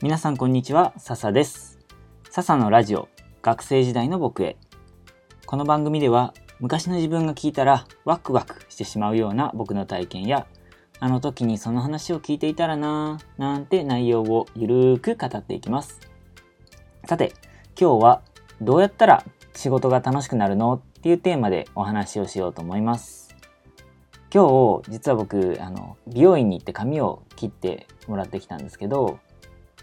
皆さんこんにちは、笹です。笹のラジオ、学生時代の僕へ。この番組では、昔の自分が聞いたらワクワクしてしまうような僕の体験や、あの時にその話を聞いていたらなぁ、なんて内容をゆるーく語っていきます。さて、今日はどうやったら仕事が楽しくなるの？っていうテーマでお話をしようと思います。今日、実は僕、あの、美容院に行って髪を切ってもらってきたんですけど、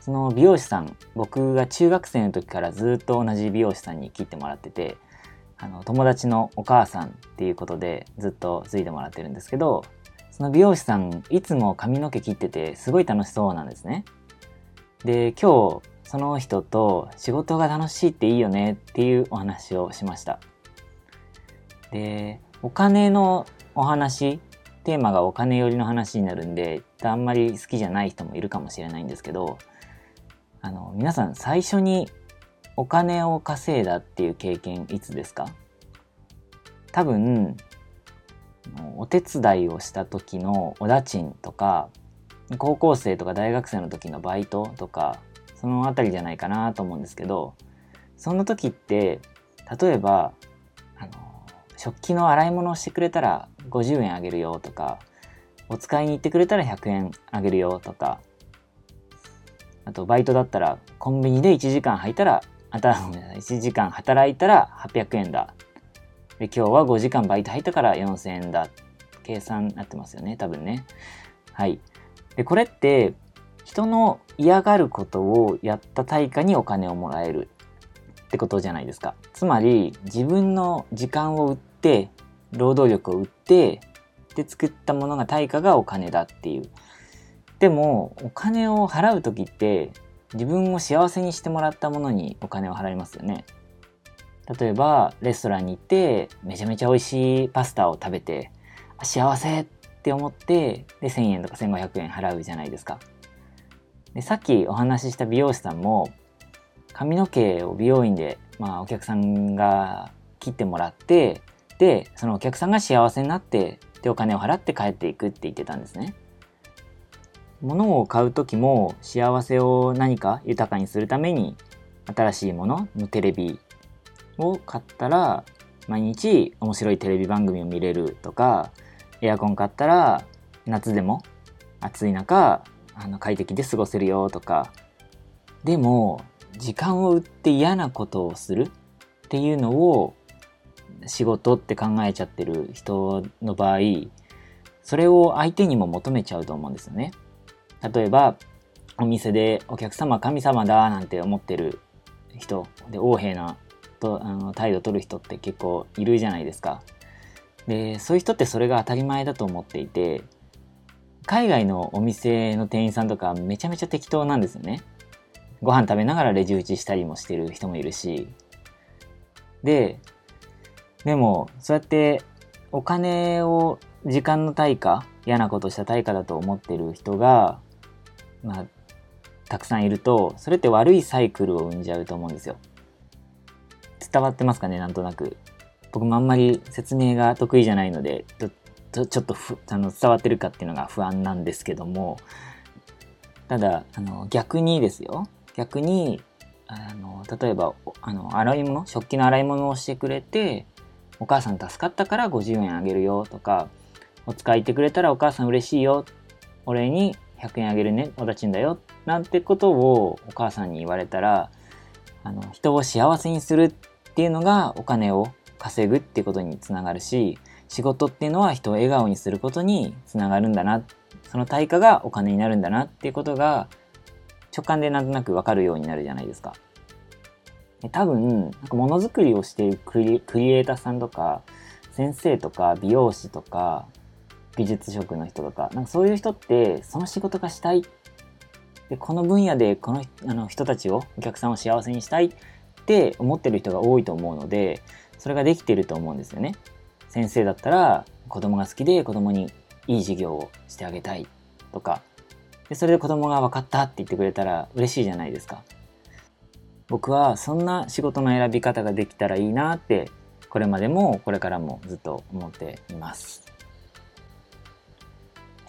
その美容師さん、僕が中学生の時からずっと同じ美容師さんに切ってもらってて、あの、友達のお母さんっていうことでずっとついてもらってるんですけど、その美容師さん、いつも髪の毛切っててすごい楽しそうなんですね。で、今日、その人と仕事が楽しいっていいよねっていうお話をしました。で、お金のお話、テーマがお金寄りの話になるんで、あんまり好きじゃない人もいるかもしれないんですけど、あの、皆さん最初にお金を稼いだっていう経験いつですか？多分、お手伝いをした時のお家賃とか、高校生とか大学生の時のバイトとか、そのあたりじゃないかなと思うんですけど、そんな時って、例えば、あの、食器の洗い物をしてくれたら50円あげるよとか、お使いに行ってくれたら100円あげるよとか、あとバイトだったらコンビニで1時間入ったら、あた1時間働いたら800円だ。で、今日は5時間バイト入ったから4000円だ。計算になってますよね、多分ね。はい。で、これって、人の嫌がることをやった対価にお金をもらえるってことじゃないですか。つまり、自分の時間を売って、労働力を売って、で作ったものが対価がお金だっていう。でも、お金を払う時って、自分を幸せにしてもらったものにお金を払いますよね。例えば、レストランに行って、めちゃめちゃ美味しいパスタを食べて、あ幸せって思って、で、1000円とか1500円払うじゃないですか。で、さっきお話しした美容師さんも、髪の毛を美容院で、まあ、お客さんが切ってもらって、で、そのお客さんが幸せになって、で、お金を払って帰っていくって言ってたんですね。物を買う時も幸せを何か豊かにするために新しいもののテレビを買ったら毎日面白いテレビ番組を見れるとかエアコン買ったら夏でも暑い中あの快適で過ごせるよとかでも時間を売って嫌なことをするっていうのを仕事って考えちゃってる人の場合それを相手にも求めちゃうと思うんですよね。例えばお店でお客様神様だなんて思ってる人で横柄なとあの態度取る人って結構いるじゃないですか。でそういう人ってそれが当たり前だと思っていて海外のお店の店員さんとかめちゃめちゃ適当なんですよね。ご飯食べながらレジ打ちしたりもしてる人もいるしででもそうやってお金を時間の対価嫌なことした対価だと思ってる人がまあ、たくさんいると、それって悪いサイクルを生んじゃうと思うんですよ。伝わってますかね？なんとなく。僕もあんまり説明が得意じゃないので、ちょちょっとあの伝わってるかっていうのが不安なんですけども、ただ、あの逆にですよ。逆に、あの例えばあの洗い物、食器の洗い物をしてくれて、お母さん助かったから50円あげるよとか、お使い行ってくれたらお母さん嬉しいよ。お礼に100円あげるね、おだちんだよ、なんてことをお母さんに言われたら、あの、人を幸せにするっていうのがお金を稼ぐっていうことにつながるし、仕事っていうのは人を笑顔にすることにつながるんだな、その対価がお金になるんだなっていうことが直感でなんとなくわかるようになるじゃないですか。多分、なんかものづくりをしているクリエイターさんとか、先生とか美容師とか、美術職の人とか、なんかそういう人って、その仕事がしたい。で、この分野でこのあの人たちを、お客さんを幸せにしたいって思ってる人が多いと思うので、それができてると思うんですよね。先生だったら、子供が好きで子供にいい授業をしてあげたいとか、で、それで子供が分かったって言ってくれたら嬉しいじゃないですか。僕はそんな仕事の選び方ができたらいいなって、これまでもこれからもずっと思っています。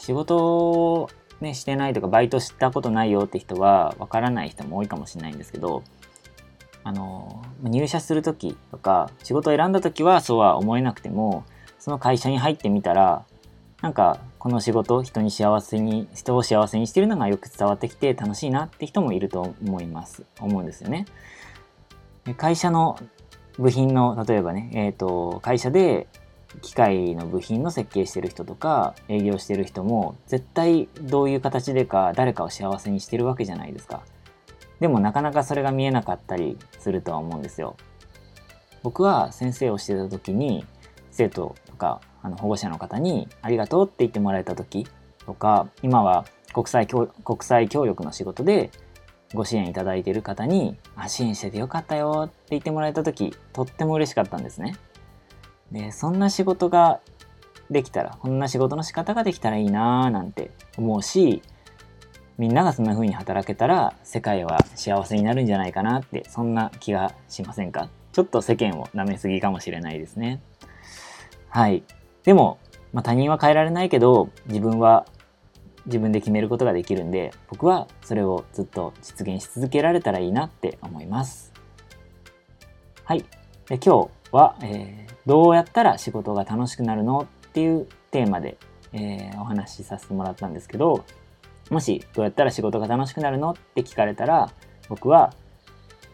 仕事ね、してないとかバイトしたことないよって人はわからない人も多いかもしれないんですけどあの入社する時とか仕事を選んだ時はそうは思えなくてもその会社に入ってみたらなんかこの仕事人に幸せに人を幸せにしてるのがよく伝わってきて楽しいなって人もいると思います思うんですよね。会社の部品の例えばね、えーと、会社で機械の部品の設計してる人とか営業してる人も絶対どういう形でか誰かを幸せにしてるわけじゃないですか。でもなかなかそれが見えなかったりするとは思うんですよ。僕は先生をしてた時に生徒とかあの保護者の方にありがとうって言ってもらえた時とか今は国際国際協力の仕事でご支援いただいている方にあ支援しててよかったよって言ってもらえた時とっても嬉しかったんですね。でそんな仕事ができたらこんな仕事の仕方ができたらいいなーなんて思うしみんながそんな風に働けたら世界は幸せになるんじゃないかなってそんな気がしませんか？ちょっと世間を舐めすぎかもしれないですね。はい。でも、まあ、他人は変えられないけど自分は自分で決めることができるんで僕はそれをずっと実現し続けられたらいいなって思います。はい。で今日は、えー、どうやったら仕事が楽しくなるのっていうテーマで、えー、お話しさせてもらったんですけどもしどうやったら仕事が楽しくなるのって聞かれたら僕は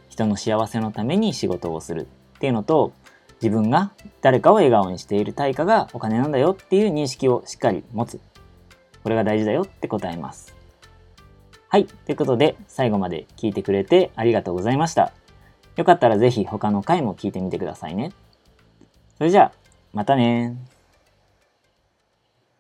人の幸せのために仕事をするっていうのと自分が誰かを笑顔にしている対価がお金なんだよっていう認識をしっかり持つ。これが大事だよって答えます。はい。ということで、最後まで聞いてくれてありがとうございました。よかったらぜひ他の回も聞いてみてくださいね。それじゃあ、またね